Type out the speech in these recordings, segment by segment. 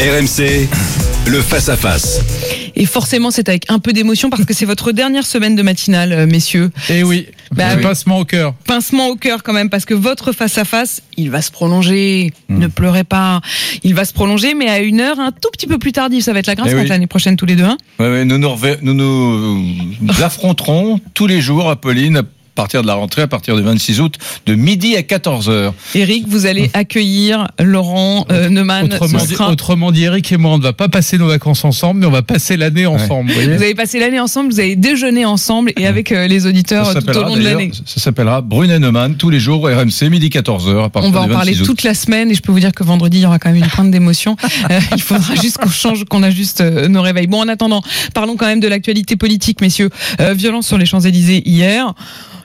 RMC, le face-à-face. Et forcément, c'est avec un peu d'émotion parce que c'est votre dernière semaine de matinale, euh, messieurs. Eh oui, Bah oui. pincement au cœur. Pincement au cœur quand même parce que votre face-à-face, il va se prolonger. Hmm. Ne pleurez pas. Il va se prolonger, mais à une heure un tout petit peu plus tardive. Ça va être la grâce Eh oui. l'année prochaine tous les deux. hein. Ouais, ouais, nous, nous, rever- nous nous nous affronterons tous les jours, Apolline, partir de la rentrée, à partir du 26 août, de midi à 14h. Eric, vous allez accueillir Laurent euh, Neumann. Autrement Ce dit, sera- autrement dit, Eric et moi, on ne va pas passer nos vacances ensemble, mais on va passer l'année ensemble. vous Vous avez passé l'année ensemble, vous avez déjeuné ensemble et avec euh, les auditeurs tout au long de l'année. ça s'appellera Brunet Neumann, tous les jours, RMC, midi 14h, à partir On va en parler 26 août. toute la semaine et je peux vous dire que vendredi il y aura quand même une pointe d'émotion. Euh, il faudra juste qu'on change, qu'on ajuste euh, nos réveils. Bon, en attendant, parlons quand même de l'actualité politique, messieurs. Euh, violence sur les Champs Élysées hier.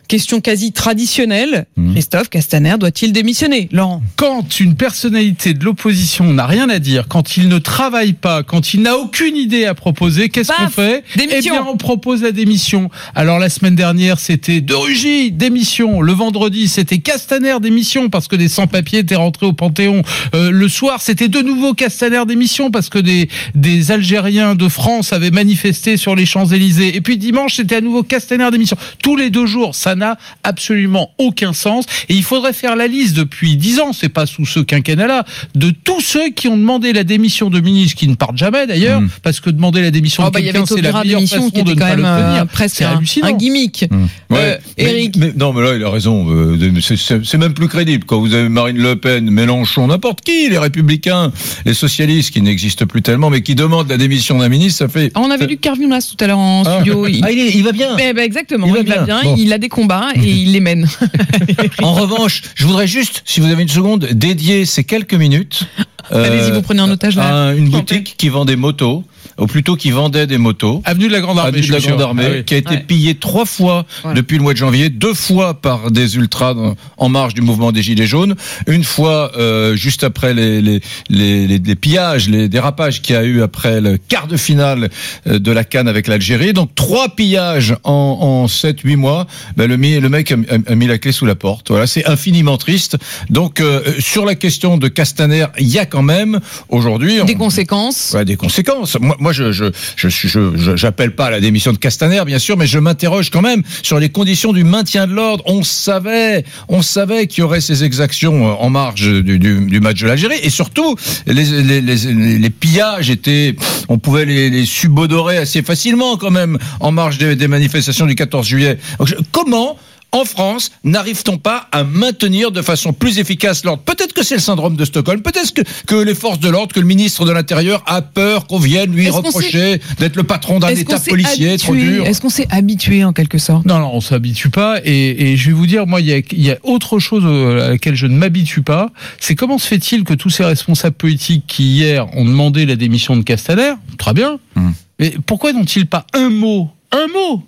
Question quasi traditionnelle. Mhm. Christophe Castaner doit-il démissionner Laurent? Quand une personnalité de l'opposition n'a rien à dire, quand il ne travaille pas, quand il n'a aucune idée à proposer, qu'est-ce qu'on fait? Démission. Eh bien, on propose la démission. Alors la semaine dernière, c'était De Rugy, démission. Le vendredi, c'était Castaner, démission, parce que des sans-papiers étaient rentrés au Panthéon. Euh, le soir, c'était de nouveau Castaner, démission, parce que des, des Algériens de France avaient manifesté sur les Champs-Élysées. Et puis dimanche, c'était à nouveau Castaner, démission. Tous les deux jours, ça n'a absolument aucun sens. Et il faudrait faire la liste depuis dix ans, c'est pas sous ce quinquennat-là, de tous ceux qui ont demandé la démission de ministres qui ne partent jamais d'ailleurs, Mm. parce que demander la démission Oh, de bah, Il y avait quelqu'un, c'est la meilleure démission façon qui de ne quand pas même euh, l'obtenir. presque C'est un, hallucinant. un gimmick. Mmh. Euh, mais- Eric. mais- non, mais là, il a raison. euh, c'est- C'est c'est même plus crédible. Quand vous avez Marine Le Pen, Mélenchon, n'importe qui, les Républicains, les socialistes qui n'existent plus tellement, mais qui demandent la démission d'un ministre, ça fait. Ah, On avait lu Carviunas tout à l'heure en Ah. studio. Il... Ah, il, est- il va bien. Eh ben, exactement, Il il va va bien. bien, Bon. il a des et il les mène. En revanche, je voudrais juste, si vous avez une seconde, dédier ces quelques minutes. Euh, Allez-y, vous prenez en otage là. une boutique qui vend des motos, ou plutôt qui vendait des motos. Avenue de la Grande Armée, Avenue de la. Grande Armée, Ah oui. qui a été Ouais. pillée trois fois Voilà. depuis le mois de janvier, deux fois par des ultras dans- en marge du mouvement des Gilets jaunes, une fois euh, juste après les, les, les, les- les pillages, les dérapages qu'il y a eu après le quart de finale euh, de la Cannes avec l'Algérie. Donc trois pillages en, en 7-8 mois. Ben, le, le mec a, a- a mis la clé sous la porte. Voilà, c'est infiniment triste. Donc euh, sur la question de Castaner, il y a quand même aujourd'hui... Des on- conséquences. Ouais, des conséquences. Moi, moi je, je, suis- je, je- j'appelle pas à la démission de Castaner, bien sûr, mais je m'interroge quand même sur les conditions du maintien de l'ordre. On savait, on savait qu'il y aurait ces exactions euh, en marge du, du, du match de l'Algérie, et surtout, les, les, les, les pillages étaient, on pouvait les, les subodorer assez facilement quand même en marge des, des manifestations du 14 juillet. Donc, je- comment en France, n'arrive-t-on pas à maintenir de façon plus efficace l'ordre? Peut-être que c'est le syndrome de Stockholm, peut-être que, que les forces de l'ordre, que le ministre de l'Intérieur a peur qu'on vienne lui reprocher d'être le patron d'un État policier trop dur? Est-ce qu'on s'est habitué en quelque sorte? Non, non, on s'habitue pas. Et, et je vais vous dire, moi, il y a, il y a autre chose à laquelle je ne m'habitue pas. C'est comment se fait-il que tous ces responsables politiques qui hier ont demandé la démission de Castaner, très bien, Hum. mais pourquoi n'ont-ils pas un mot, un mot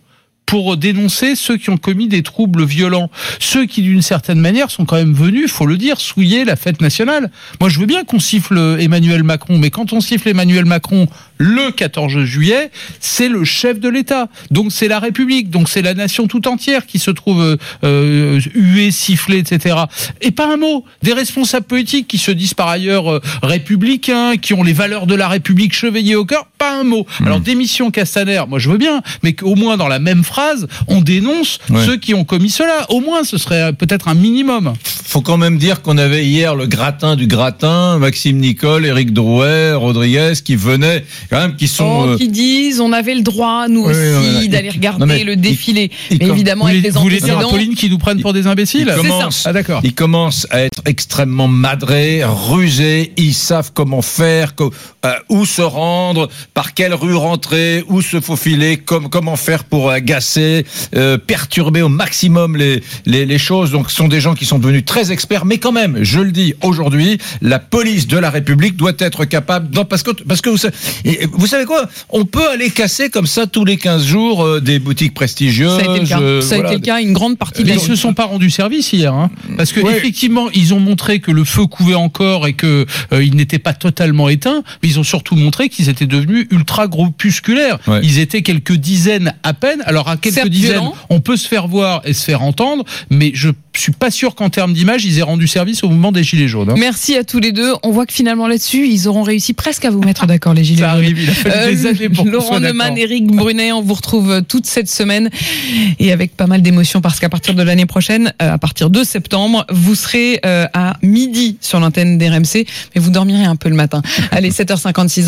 pour dénoncer ceux qui ont commis des troubles violents, ceux qui d'une certaine manière sont quand même venus, faut le dire, souiller la fête nationale. Moi, je veux bien qu'on siffle Emmanuel Macron, mais quand on siffle Emmanuel Macron le 14 juillet, c'est le chef de l'État. Donc c'est la République, donc c'est la nation tout entière qui se trouve euh, euh, huée, sifflée, etc. Et pas un mot. Des responsables politiques qui se disent par ailleurs euh, républicains, qui ont les valeurs de la République chevillées au cœur, pas un mot. Alors démission Castaner, moi je veux bien, mais qu'au moins dans la même phrase, on dénonce Ouais. ceux qui ont commis cela. Au moins, ce serait peut-être un minimum. Faut quand même dire qu'on avait hier le gratin du gratin, Maxime Nicole, Éric Drouet, Rodriguez, qui venaient, quand même, qui sont... Oh, euh, qui disent on avait le droit nous Oui, aussi d'aller Il- regarder non, mais le il- défilé. il mais com- évidemment Vous avec voulez, les vous voulez dire. Apolline qui nous prennent pour des imbéciles il Ah d'accord. Ils commencent à être extrêmement madrés, rusés. Ils savent comment faire, euh, où se rendre, par quelle rue rentrer, où se faufiler, comme, comment faire pour agacer, euh, perturber au maximum les, les, les choses. Donc, ce sont des gens qui sont devenus très experts. Mais quand même, je le dis aujourd'hui, la police de la République doit être capable, non, parce que, parce que vous, savez, et vous savez quoi, on peut aller casser comme ça tous les 15 jours euh, des boutiques prestigieuses. Ça a été le cas. euh, Ça a voilà. été le cas une grande partie Mais ils se sont pas rendus service hier, hein, parce que Ouais. effectivement ils ont montré que le feu couvait encore et que euh, il n'était pas totalement éteint, mais ils ont surtout montré qu'ils étaient devenus ultra groupusculaires. Ouais. Ils étaient quelques dizaines à peine. Alors à quelques dizaines, on peut se faire voir et se faire entendre, mais je suis pas sûr qu'en termes d'image, ils aient rendu service au mouvement des Gilets jaunes. hein. Merci à tous les deux. On voit que finalement là-dessus, ils auront réussi presque à vous mettre d'accord, les gilets jaunes. Arrive, il a fallu des Euh, années pour qu'on Laurent. Neumann, Éric Brunet, on vous retrouve euh, toute cette semaine et avec pas mal d'émotions parce qu'à partir de l'année prochaine, euh, à partir de septembre, vous serez à midi sur l'antenne d'RMC, mais vous dormirez un peu le matin. Allez, 7h56.